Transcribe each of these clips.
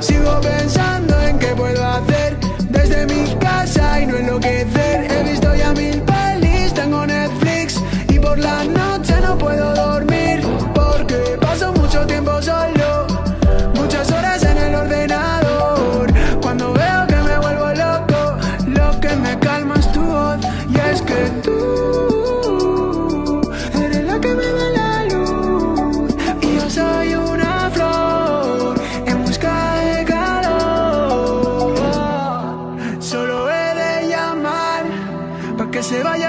Sigo pensando en qué puedo hacer desde mi casa y no enloquecer. La noche no puedo dormir porque paso mucho tiempo solo, muchas horas en el ordenador. Cuando veo que me vuelvo loco, lo que me calma es tu voz y es que tú eres la que me da la luz y yo soy una flor en busca de calor. Solo he de llamar para que se vaya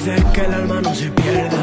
haces que el alma no se pierda.